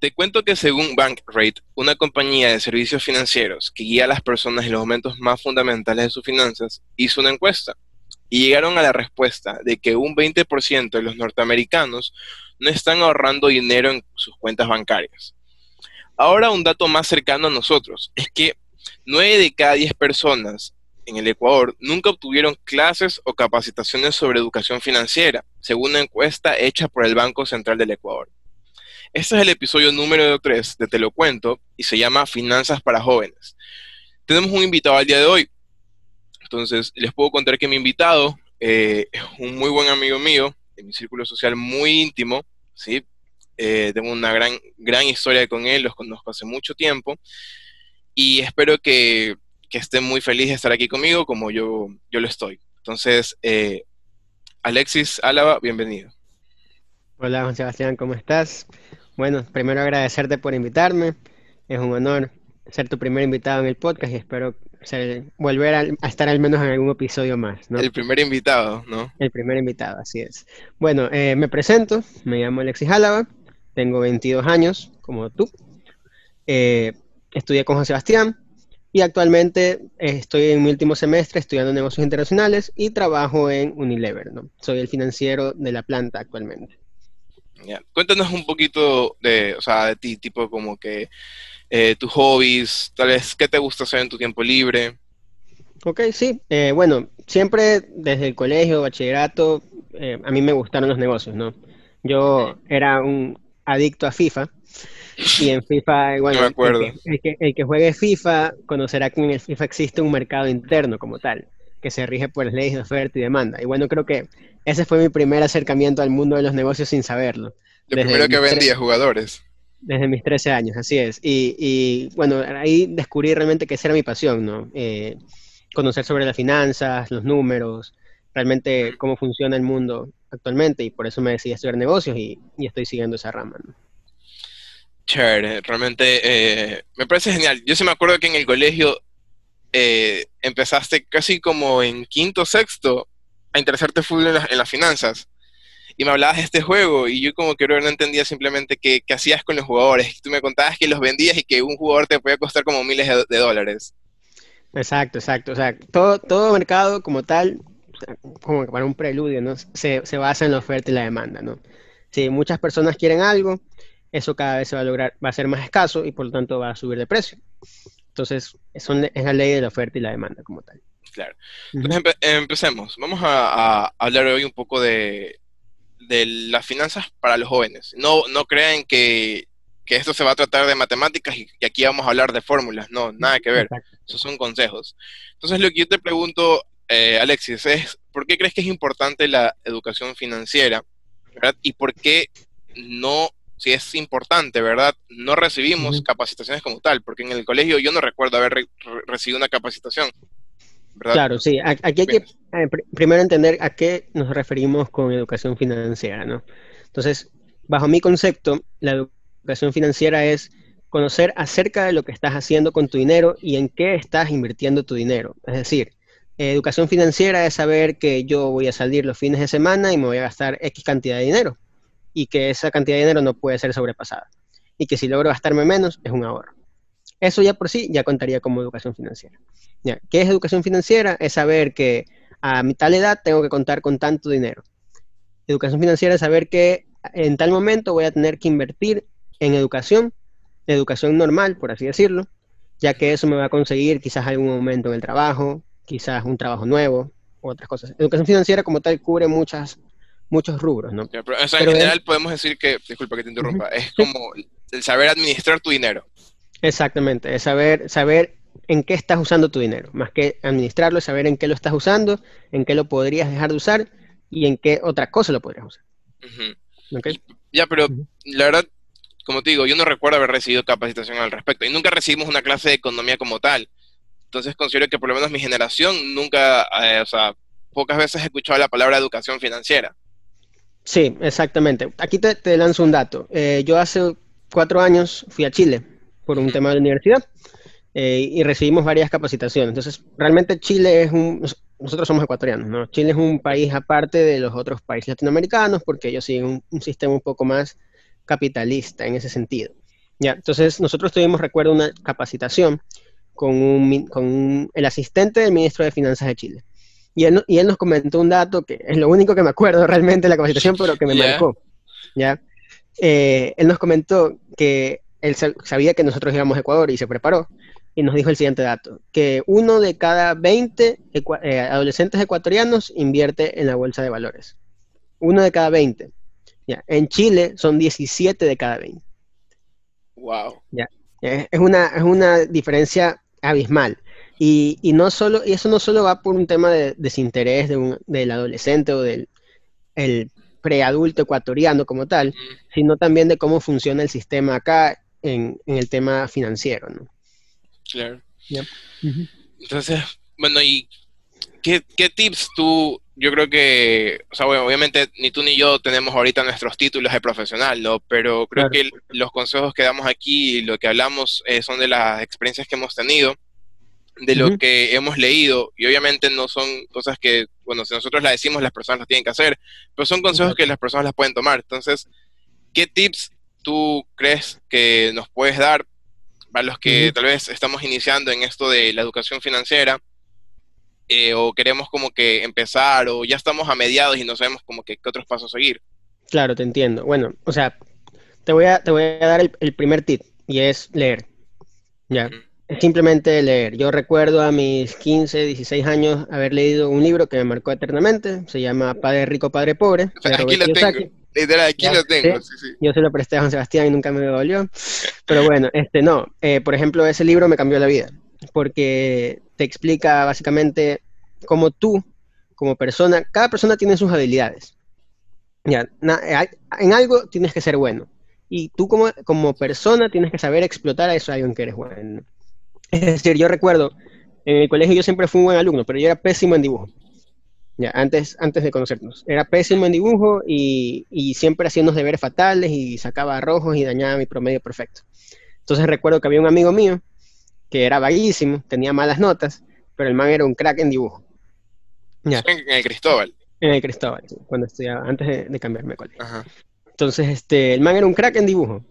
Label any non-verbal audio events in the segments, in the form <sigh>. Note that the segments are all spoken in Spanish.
Te cuento que según Bankrate, una compañía de servicios financieros que guía a las personas en los momentos más fundamentales de sus finanzas, hizo una encuesta y llegaron a la respuesta de que un 20% de los norteamericanos no están ahorrando dinero en sus cuentas bancarias. Ahora un dato más cercano a nosotros es que 9 de cada 10 personas en el Ecuador nunca obtuvieron clases o capacitaciones sobre educación financiera, según una encuesta hecha por el Banco Central del Ecuador. Este es el episodio número 3 de Te lo cuento y se llama Finanzas para jóvenes. Tenemos un invitado al día de hoy. Entonces, les puedo contar que mi invitado eh, es un muy buen amigo mío, de mi círculo social muy íntimo, ¿sí? Eh, tengo una gran, gran historia con él, los conozco hace mucho tiempo y espero que, que esté muy feliz de estar aquí conmigo como yo, yo lo estoy. Entonces, eh, Alexis Álava, bienvenido. Hola Juan Sebastián, ¿cómo estás? Bueno, primero agradecerte por invitarme. Es un honor ser tu primer invitado en el podcast y espero volver a, estar al menos en algún episodio más. ¿no? El primer invitado, ¿no? El primer invitado, así es. Bueno, eh, me presento, me llamo Alexis Álava, tengo 22 años, como tú. Eh, estudié con Juan Sebastián y actualmente estoy en mi último semestre estudiando negocios internacionales y trabajo en Unilever. ¿no? Soy el financiero de la planta actualmente. Cuéntanos un poquito de, o sea, de ti, tipo como que eh, tus hobbies, tal vez qué te gusta hacer en tu tiempo libre. Ok, sí. Eh, bueno, siempre desde el colegio, bachillerato, eh, a mí me gustaron los negocios, ¿no? Yo era un adicto a FIFA y en FIFA, <laughs> bueno, El, que, el, que, juegue FIFA conocerá que en el FIFA existe un mercado interno como tal, que se rige por las leyes de oferta y demanda. Y bueno, creo que ese fue mi primer acercamiento al mundo de los negocios sin saberlo. Lo primero que vendía jugadores. Desde mis 13 años, así es. Y, bueno, ahí descubrí realmente que esa era mi pasión, ¿no? Eh, conocer sobre las finanzas, los números, realmente cómo funciona el mundo actualmente y por eso me decidí estudiar negocios y, estoy siguiendo esa rama. ¿no? Chévere, realmente eh, me parece genial. Yo sí me acuerdo que en el colegio eh, empezaste casi como en quinto, sexto a interesarte full en, en, las finanzas. Y me hablabas de este juego y yo como que no entendía simplemente qué, hacías con los jugadores. Tú me contabas que los vendías y que un jugador te podía costar como miles de, dólares. Exacto, exacto. O sea, todo, todo mercado como tal, como para un preludio, ¿no? Se, se basa en la oferta y la demanda, ¿no? Si muchas personas quieren algo, eso cada vez se va a lograr, va a ser más escaso y por lo tanto va a subir de precio. Entonces, es la ley de la oferta y la demanda como tal. Claro. Entonces, empecemos. Vamos a, hablar hoy un poco de, las finanzas para los jóvenes. No, no crean que, esto se va a tratar de matemáticas y, aquí vamos a hablar de fórmulas. No, nada que ver. Esos son consejos. Entonces, lo que yo te pregunto, eh, Alexis, es ¿por qué crees que es importante la educación financiera? ¿Y por qué no si es importante, ¿verdad? No recibimos capacitaciones como tal, porque en el colegio yo no recuerdo haber recibido una capacitación. Claro, sí. Aquí hay que eh, primero entender a qué nos referimos con educación financiera, ¿no? Entonces, bajo mi concepto, la educación financiera es conocer acerca de lo que estás haciendo con tu dinero y en qué estás invirtiendo tu dinero. Es decir, educación financiera es saber que yo voy a salir los fines de semana y me voy a gastar X cantidad de dinero y que esa cantidad de dinero no puede ser sobrepasada y que si logro gastarme menos es un ahorro. Eso ya por sí ya contaría como educación financiera. ¿Qué es educación financiera? Es saber que a mi tal edad tengo que contar con tanto dinero. Educación financiera es saber que en tal momento voy a tener que invertir en educación, educación normal, por así decirlo, ya que eso me va a conseguir quizás algún momento en el trabajo, quizás un trabajo nuevo, otras cosas. Educación financiera como tal cubre muchas, muchos rubros, ¿no? pero, en general podemos decir que, disculpa que te interrumpa, es como el saber administrar tu dinero. Exactamente, es saber, saber en qué estás usando tu dinero, más que administrarlo, es saber en qué lo estás usando, en qué lo podrías dejar de usar y en qué otra cosa lo podrías usar. Ya, pero la verdad, como te digo, yo no recuerdo haber recibido capacitación al respecto y nunca recibimos una clase de economía como tal. Entonces considero que por lo menos mi generación nunca, eh, o sea, pocas veces he escuchado la palabra educación financiera. Sí, exactamente. Aquí te, lanzo un dato. Eh, yo hace cuatro años fui a Chile por un tema de la universidad eh, y recibimos varias capacitaciones. Entonces, realmente Chile es un... Nosotros somos ecuatorianos, ¿no? Chile es un país aparte de los otros países latinoamericanos porque ellos siguen un, sistema un poco más capitalista en ese sentido. Ya, entonces nosotros tuvimos, recuerdo, una capacitación con, un, con el asistente del ministro de Finanzas de Chile. Y él, y él, nos comentó un dato que es lo único que me acuerdo realmente de la capacitación, pero que me marcó. ¿ya? Eh, él nos comentó que él sabía que nosotros íbamos a Ecuador y se preparó. Y nos dijo el siguiente dato, que uno de cada 20 eh, adolescentes ecuatorianos invierte en la bolsa de valores. Uno de cada 20. ¿ya? En Chile son 17 de cada 20. Wow. ¿ya? Es, una, es una diferencia abismal. Y, y, no solo, y eso no solo va por un tema de desinterés de un, del adolescente o del el preadulto ecuatoriano como tal, sino también de cómo funciona el sistema acá en, en el tema financiero. ¿no? Claro. Entonces, bueno, ¿y qué, qué, tips tú, yo creo que, o sea, bueno, obviamente ni tú ni yo tenemos ahorita nuestros títulos de profesional, ¿no? Pero creo que los consejos que damos aquí y lo que hablamos eh, son de las experiencias que hemos tenido de lo que hemos leído y obviamente no son cosas que, bueno, si nosotros las decimos las personas las tienen que hacer, pero son consejos que las personas las pueden tomar. Entonces, ¿qué tips tú crees que nos puedes dar para los que tal vez estamos iniciando en esto de la educación financiera eh, o queremos como que empezar o ya estamos a mediados y no sabemos como que qué otros pasos seguir? Claro, te entiendo. Bueno, o sea, te voy a, te voy a dar el, primer tip y es leer. Ya simplemente leer. Yo recuerdo a mis 15, 16 años haber leído un libro que me marcó eternamente, se llama Padre Rico, Padre Pobre. aquí lo tengo, literal, aquí lo tengo. Yo se lo presté a Juan Sebastián y nunca me dolió. Pero bueno, este no, eh, por ejemplo, ese libro me cambió la vida, porque te explica básicamente cómo tú, como persona, cada persona tiene sus habilidades. Ya, en algo tienes que ser bueno. Y tú como, como persona tienes que saber explotar a eso algo en que eres bueno. Es decir, yo recuerdo, en el colegio yo siempre fui un buen alumno, pero yo era pésimo en dibujo. Ya, antes, antes de conocernos. Era pésimo en dibujo y, siempre hacía unos deberes fatales y sacaba rojos y dañaba mi promedio perfecto. Entonces recuerdo que había un amigo mío que era vaguísimo, tenía malas notas, pero el man era un crack en dibujo. Ya. En el Cristóbal. En el Cristóbal, cuando estudiaba, antes de, cambiarme de colegio. Entonces, este, el man era un crack en dibujo.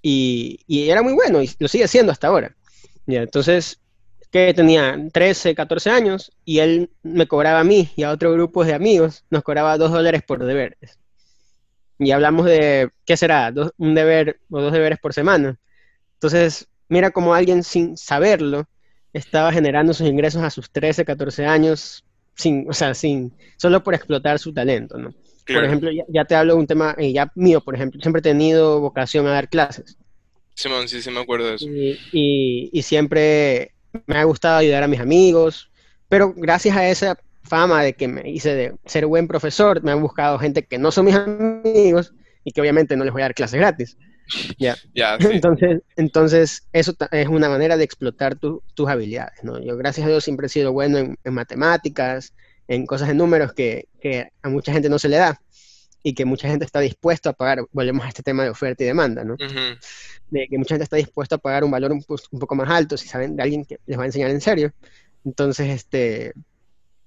Y, y, era muy bueno y lo sigue siendo hasta ahora. Ya, entonces, que tenía 13, 14 años y él me cobraba a mí y a otro grupo de amigos, nos cobraba dos dólares por deberes. Y hablamos de, ¿qué será? un deber o dos deberes por semana. Entonces, mira cómo alguien sin saberlo estaba generando sus ingresos a sus 13, 14 años, sin, o sea, sin, solo por explotar su talento, ¿no? Por ejemplo, ya, te hablo de un tema eh, ya mío, por ejemplo, siempre he tenido vocación a dar clases. Simón, sí, sí me acuerdo de eso. Y, siempre me ha gustado ayudar a mis amigos, pero gracias a esa fama de que me hice de ser buen profesor, me han buscado gente que no son mis amigos y que obviamente no les voy a dar clases gratis. Ya. <laughs> entonces, entonces, eso es una manera de explotar tus habilidades, ¿no? Yo, gracias a Dios, siempre he sido bueno en, matemáticas, en cosas de números que, que, a mucha gente no se le da y que mucha gente está dispuesta a pagar. Volvemos a este tema de oferta y demanda, ¿no? de que mucha gente está dispuesta a pagar un valor un, poco más alto si saben de alguien que les va a enseñar en serio. Entonces, este,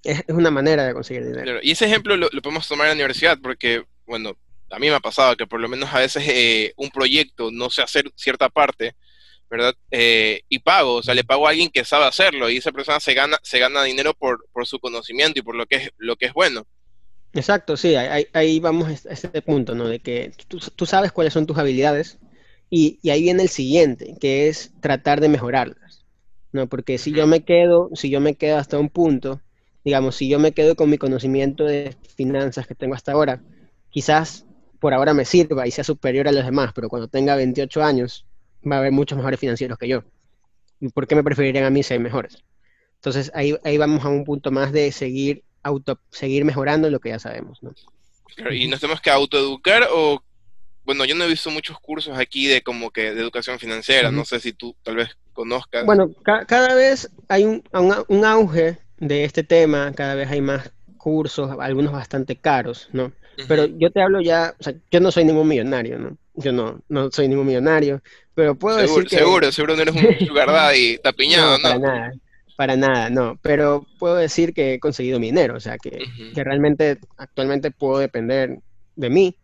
es, una manera de conseguir dinero. Y ese ejemplo lo, podemos tomar en la universidad porque, bueno, a mí me ha pasado que por lo menos a veces eh, un proyecto no sé hacer cierta parte, ¿verdad? Eh, y pago, o sea, le pago a alguien que sabe hacerlo y esa persona se gana, se gana dinero por, por su conocimiento y por lo que es, lo que es bueno. Exacto, sí, ahí, vamos a este punto, ¿no? De que tú, tú, sabes cuáles son tus habilidades y, ahí viene el siguiente, que es tratar de mejorarlas, ¿no? Porque si yo me quedo, si yo me quedo hasta un punto, digamos, si yo me quedo con mi conocimiento de finanzas que tengo hasta ahora, quizás por ahora me sirva y sea superior a los demás, pero cuando tenga 28 años va a haber muchos mejores financieros que yo. ¿Y por qué me preferirían a mí ser mejores? Entonces ahí, ahí vamos a un punto más de seguir auto, seguir mejorando lo que ya sabemos, ¿no? ¿Y nos tenemos que autoeducar o bueno, yo no he visto muchos cursos aquí de como que de educación financiera, no sé si tú tal vez conozcas. Bueno, cada vez hay un, un, auge de este tema, cada vez hay más cursos, algunos bastante caros, ¿no? Pero yo te hablo ya, o sea, yo no soy ningún millonario, ¿no? Yo no, no soy ningún millonario, pero puedo decir que... Seguro, seguro no eres un <laughs> sugar y tapiñado, ¿no? Para nada, para nada, no. Pero puedo decir que he conseguido mi dinero, o sea, que, que realmente actualmente puedo depender de mí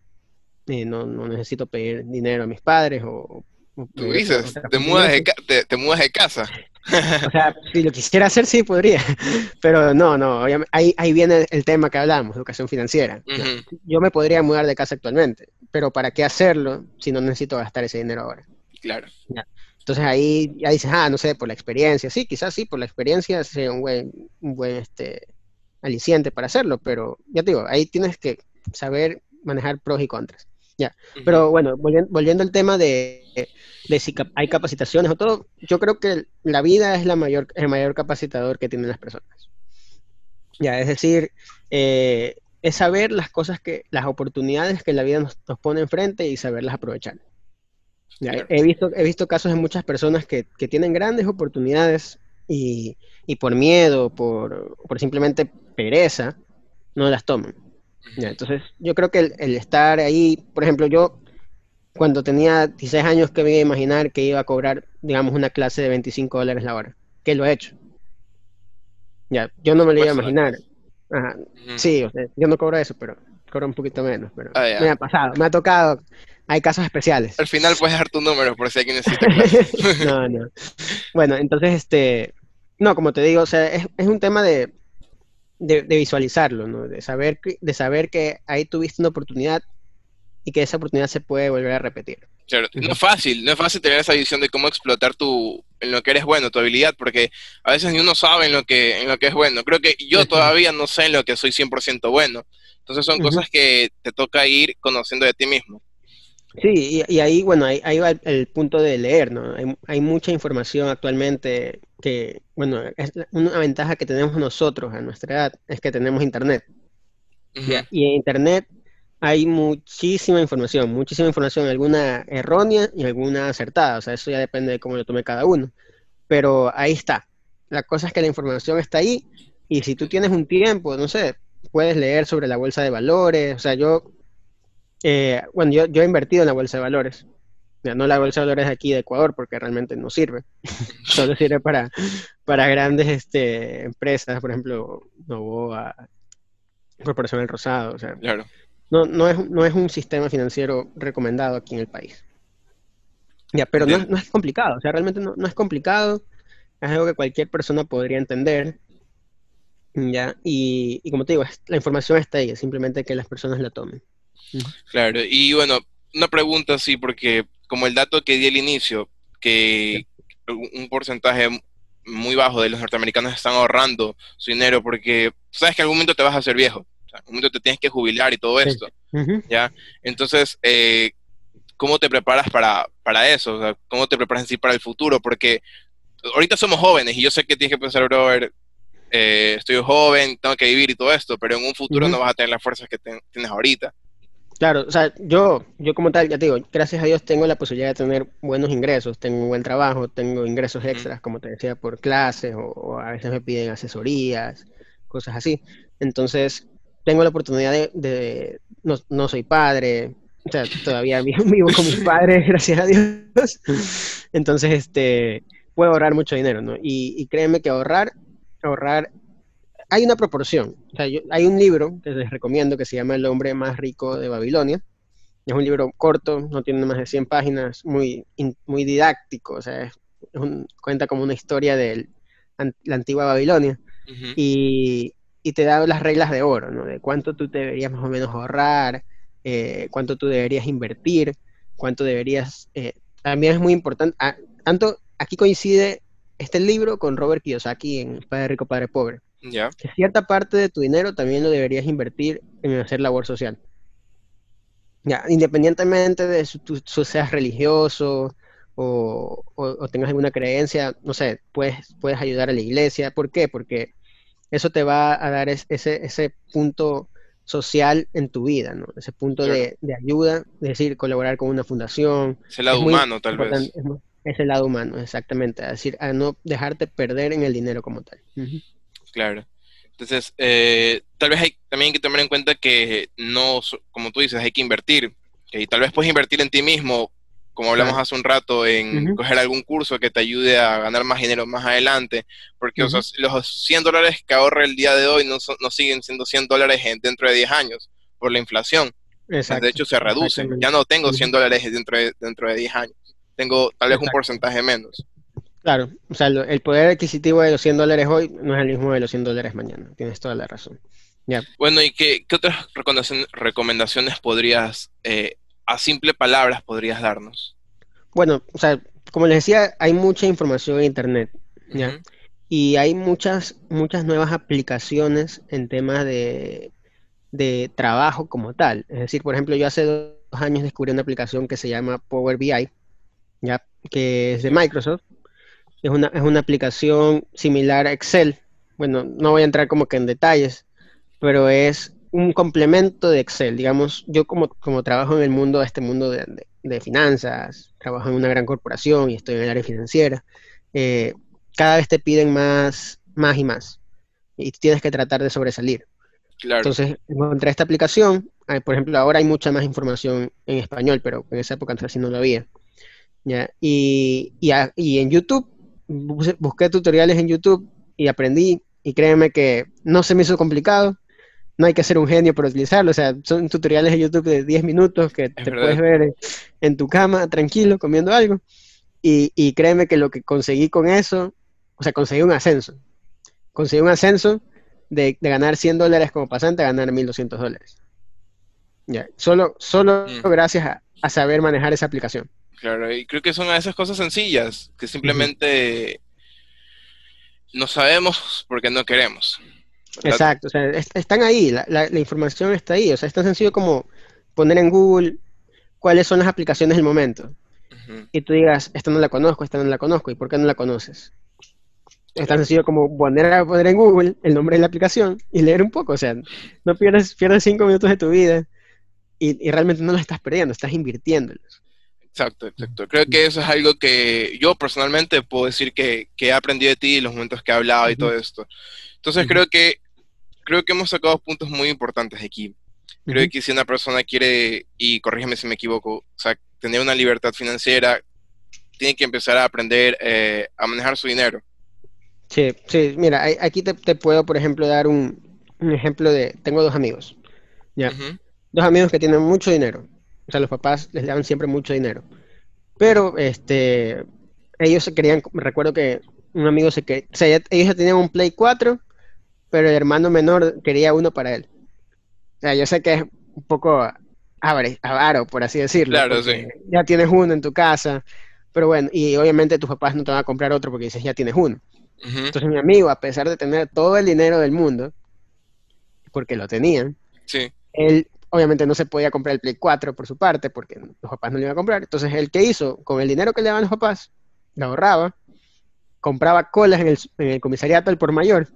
no, no, necesito pedir dinero a mis padres o, Tú dices, te mudas, de, te, mudas de casa. O sea, si lo quisiera hacer, sí podría. <laughs> Pero no, no, ahí, ahí viene el tema que hablamos, educación financiera. Yo me podría mudar de casa actualmente, pero ¿para qué hacerlo si no necesito gastar ese dinero ahora? Claro. Entonces ahí ya dices, ah, no sé, por la experiencia. Sí, quizás sí, por la experiencia sería un buen, un buen este, aliciente para hacerlo, pero ya te digo, ahí tienes que saber manejar pros y contras. Ya, pero bueno, volviendo, al tema de, si hay capacitaciones o todo, yo creo que la vida es la mayor, el mayor capacitador que tienen las personas. Ya, es decir, eh, es saber las cosas que, las oportunidades que la vida nos, pone enfrente y saberlas aprovechar. He, visto, he visto casos de muchas personas que, que tienen grandes oportunidades y, y por miedo, por, por, simplemente pereza, no las toman. entonces, yo creo que el, estar ahí, por ejemplo, yo cuando tenía 16 años que me iba a imaginar que iba a cobrar, digamos, una clase de 25 dólares la hora, que lo he hecho. Ya, yo no me lo iba a imaginar. Ajá. Sí, yo no cobro eso, pero cobro un poquito menos, pero ah, me ha pasado, me ha tocado hay casos especiales. Al final puedes dejar tu número por si alguien necesita <laughs> no, no. Bueno, entonces, este, no, como te digo, o sea, es, un tema de, visualizarlo, ¿no? De saber, de saber que ahí tuviste una oportunidad y que esa oportunidad se puede volver a repetir. Claro, no es fácil, no es fácil tener esa visión de cómo explotar tu, en lo que eres bueno, tu habilidad, porque a veces ni uno sabe en lo que, en lo que es bueno. Creo que yo todavía no sé en lo que soy 100% bueno. Entonces son cosas que te toca ir conociendo de ti mismo. Sí, y, ahí, bueno, ahí, va el, punto de leer, ¿no? Hay, mucha información actualmente que, bueno, es una ventaja que tenemos nosotros a nuestra edad es que tenemos internet. Y en internet hay muchísima información, muchísima información, alguna errónea y alguna acertada, o sea, eso ya depende de cómo lo tome cada uno. Pero ahí está. La cosa es que la información está ahí y si tú tienes un tiempo, no sé, puedes leer sobre la bolsa de valores, o sea, yo eh, bueno, yo, yo, he invertido en la bolsa de valores. no la bolsa de valores aquí de Ecuador porque realmente no sirve. <laughs> Solo sirve para, para grandes este, empresas, por ejemplo, Novoa, Corporación El Rosado. O sea, claro. no, no, es, no es un sistema financiero recomendado aquí en el país. Ya, pero no, no, es complicado, o sea, realmente no, no, es complicado, es algo que cualquier persona podría entender, ya, y, y como te digo, la información está ahí, simplemente que las personas la tomen. Claro, y bueno, una pregunta así, porque como el dato que di al inicio, que un porcentaje muy bajo de los norteamericanos están ahorrando su dinero porque sabes que en algún momento te vas a hacer viejo, o sea, en algún momento te tienes que jubilar y todo esto, ¿ya? Entonces, eh, ¿cómo te preparas para, para eso? O sea, ¿Cómo te preparas así para el futuro? Porque ahorita somos jóvenes y yo sé que tienes que pensar, brother, eh, estoy joven, tengo que vivir y todo esto, pero en un futuro no vas a tener las fuerzas que tienes ahorita. Claro, o sea, yo, yo como tal, ya te digo, gracias a Dios tengo la posibilidad de tener buenos ingresos, tengo un buen trabajo, tengo ingresos extras, como te decía, por clases o, a veces me piden asesorías, cosas así. Entonces, tengo la oportunidad de, no, no, soy padre, o sea, todavía <laughs> vivo, con mis padres, <laughs> gracias a Dios. Entonces, este, puedo ahorrar mucho dinero, ¿no? Y, y créeme que ahorrar, ahorrar hay una proporción. hay un libro que les recomiendo que se llama El hombre más rico de Babilonia. Es un libro corto, no tiene más de 100 páginas, muy, muy didáctico, o sea, cuenta como una historia de la antigua Babilonia. y, te da las reglas de oro, ¿no? De cuánto tú deberías más o menos ahorrar, eh, cuánto tú deberías invertir, cuánto deberías... Eh, también es muy importante, ah, tanto aquí coincide este libro con Robert Kiyosaki en Padre Rico, Padre Pobre que cierta parte de tu dinero también lo deberías invertir en hacer labor social. Ya, independientemente de si tú, seas religioso o, tengas alguna creencia, no sé, puedes, puedes ayudar a la iglesia. ¿Por qué? Porque eso te va a dar ese, ese punto social en tu vida, ¿no? Ese punto de, ayuda, es decir, colaborar con una fundación. Es el lado humano, tal vez. Es, el lado humano, exactamente. Es decir, a no dejarte perder en el dinero como tal. Claro. Entonces, eh, tal vez hay, también que tomar en cuenta que no, como tú dices, hay que invertir. Y tal vez puedes invertir en ti mismo, como hablamos hace un rato, en coger algún curso que te ayude a ganar más dinero más adelante. Porque los 100 dólares que ahorra el día de hoy no, no siguen siendo 100 dólares dentro de 10 años por la inflación. De hecho, se reducen. Ya no tengo 100 dólares dentro de, dentro de 10 años. tengo tal vez un porcentaje menos. Claro, o sea, el poder adquisitivo de los 100 dólares hoy no es el mismo de los 100 dólares mañana, tienes toda la razón. Bueno, ¿y qué, otras recomendaciones podrías, eh, a simple palabras, podrías darnos? Bueno, o sea, como les decía, hay mucha información en Internet, ¿ya? Y hay muchas, muchas nuevas aplicaciones en temas de, de trabajo como tal. Es decir, por ejemplo, yo hace dos años descubrí una aplicación que se llama Power BI, ¿ya? que es de Microsoft. Es una, es una aplicación similar a Excel. Bueno, no voy a entrar como que en detalles, pero es un complemento de Excel. Digamos, yo como, como trabajo en el mundo, este mundo de, finanzas, trabajo en una gran corporación y estoy en el área financiera, eh, cada vez te piden más, más y más. Y tienes que tratar de sobresalir. Entonces, encontré esta aplicación. Por ejemplo, ahora hay mucha más información en español, pero en esa época antes no lo había. ¿ya? Y, y en YouTube, busqué tutoriales en YouTube y aprendí. Y créeme que no se me hizo complicado no hay que ser un genio para utilizarlo, o sea, son tutoriales de YouTube de 10 minutos que te puedes ver en, tu cama tranquilo comiendo algo. Y, créeme que lo que conseguí con eso, o sea, conseguí un ascenso. Conseguí un ascenso de, ganar 100 dólares como pasante a ganar 1200 dólares. Ya, solo, solo mm. gracias a, saber manejar esa aplicación. Claro, y creo que son esas cosas sencillas, que simplemente no sabemos porque no queremos. Exacto, o sea, están ahí, la, información está ahí, o sea, es tan sencillo como poner en Google cuáles son las aplicaciones del momento. Y tú digas, esta no la conozco, esta no la conozco, ¿y por qué no la conoces? Es tan sencillo como poner, poner en Google el nombre de la aplicación y leer un poco, o sea, no pierdes, pierdes cinco minutos de tu vida y, realmente no lo estás perdiendo, estás invirtiéndolos. Exacto, exacto. Creo que eso es algo que yo personalmente puedo decir que, he aprendido de ti, los momentos que he hablado y todo esto. Entonces creo que creo que hemos sacado puntos muy importantes aquí. Creo que si una persona quiere, y corrígeme si me equivoco, o sea, tener una libertad financiera, tiene que empezar a aprender eh, a manejar su dinero. Sí, sí, mira, aquí te, puedo, por ejemplo, dar un, ejemplo de, tengo dos amigos, ¿ya? Dos amigos que tienen mucho dinero, o sea, los papás les daban siempre mucho dinero, pero, este, ellos se querían, recuerdo que un amigo se que, o sea, ellos ya tenían un Play 4 pero el hermano menor quería uno para él. O sea, yo sé que es un poco avaro, por así decirlo. Claro, sí. Ya tienes uno en tu casa, pero bueno, y obviamente tus papás no te van a comprar otro porque dices, ya tienes uno. Entonces mi amigo, a pesar de tener todo el dinero del mundo, porque lo tenían, sí. él obviamente no se podía comprar el Play 4 por su parte, porque los papás no le iban a comprar. Entonces, ¿el qué hizo? Con el dinero que le daban los papás, lo ahorraba, compraba colas en el, en el comisariato al por mayor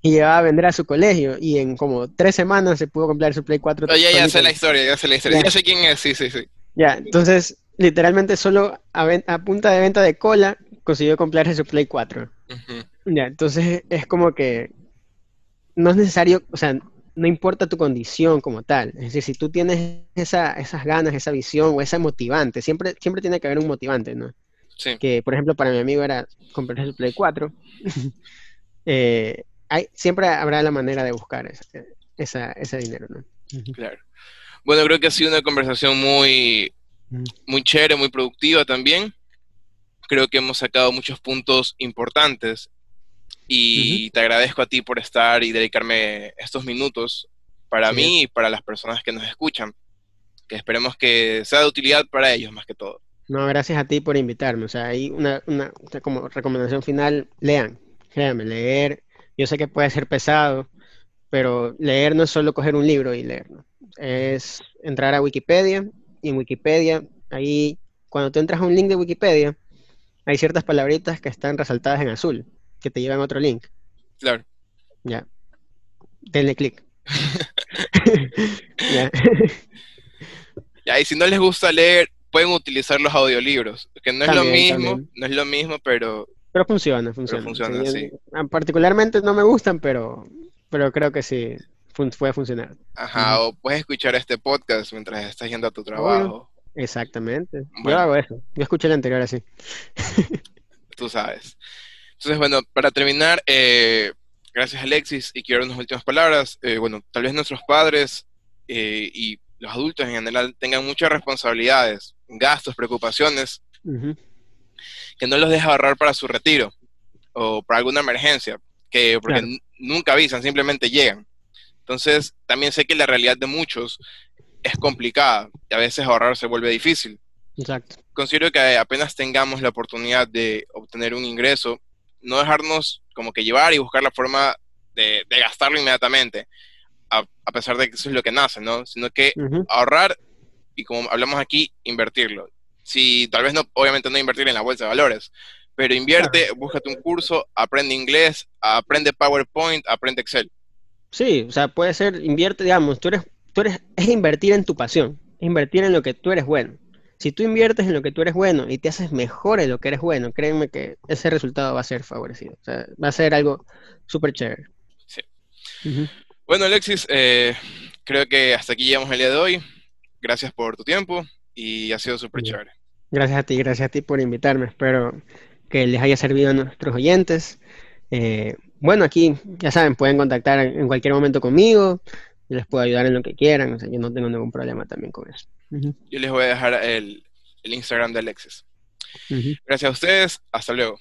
y llevaba a vender a su colegio y en como tres semanas se pudo comprar su Play 4. ya, ya sé la historia, ya sé la historia, ya. sé quién es, sí, sí, sí. Ya, entonces literalmente solo a, punta de venta de cola consiguió comprarse su Play 4. Ya, entonces es como que no es necesario, o sea, no importa tu condición como tal. Es decir, si tú tienes esa, esas ganas, esa visión o esa motivante, siempre, siempre tiene que haber un motivante, ¿no? Sí. Que, por ejemplo, para mi amigo era comprarse su Play 4. <laughs> eh, siempre habrá la manera de buscar ese dinero, ¿no? Claro. Bueno, creo que ha sido una conversación muy, muy chévere, muy productiva también. Creo que hemos sacado muchos puntos importantes y te agradezco a ti por estar y dedicarme estos minutos para mí y para las personas que nos escuchan, que esperemos que sea de utilidad para ellos más que todo. No, gracias a ti por invitarme. O sea, hay una, una como recomendación final, lean, créanme, leer yo sé que puede ser pesado, pero leer no es solo coger un libro y leer, es entrar a Wikipedia y en Wikipedia, ahí, cuando tú entras a un link de Wikipedia, hay ciertas palabritas que están resaltadas en azul, que te llevan a otro link. Claro. Ya. Denle clic. <laughs> <laughs> ya. ya. Y si no les gusta leer, pueden utilizar los audiolibros, que no es lo mismo, no es lo mismo, pero pero funciona, funciona. sí. Ah, particularmente no me gustan, pero, pero creo que sí puede funcionar. Ajá, o puedes escuchar este podcast mientras estás yendo a tu trabajo. exactamente. Yo hago eso. Yo escuché el anterior así. Tú sabes. Entonces, bueno, para terminar, eh, gracias Alexis, y quiero unas últimas palabras. Eh, bueno, tal vez nuestros padres eh, y los adultos en general tengan muchas responsabilidades gastos, preocupaciones, que no los deja ahorrar para su retiro o para alguna emergencia, que porque nunca avisan, simplemente llegan. Entonces, también sé que la realidad de muchos es complicada y a veces ahorrar se vuelve difícil. Exacto. Considero que apenas tengamos la oportunidad de obtener un ingreso, no dejarnos como que llevar y buscar la forma de, gastarlo inmediatamente, a, pesar de que eso es lo que nace, ¿no? Sino que ahorrar y como hablamos aquí, invertirlo. Si tal vez no, obviamente no invertir en la bolsa de valores, pero invierte, búscate un curso, aprende inglés, aprende PowerPoint, aprende Excel. Sí, o sea, puede ser, invierte, digamos, tú eres, tú eres, es invertir en tu pasión, es invertir en lo que tú eres bueno. Si tú inviertes en lo que tú eres bueno y te haces mejor en lo que eres bueno, créeme que ese resultado va a ser favorecido. O sea, va a ser algo súper chévere. Sí. Bueno, Alexis, eh, creo que hasta aquí llegamos el día de hoy. Gracias por tu tiempo y ha sido súper chévere. Gracias a ti, gracias a ti por invitarme. Espero que les haya servido a nuestros oyentes. Eh, bueno, aquí ya saben, pueden contactar en cualquier momento conmigo. Yo les puedo ayudar en lo que quieran. O sea, yo no tengo ningún problema también con eso. Yo les voy a dejar el, Instagram de Alexis. Gracias a ustedes. Hasta luego.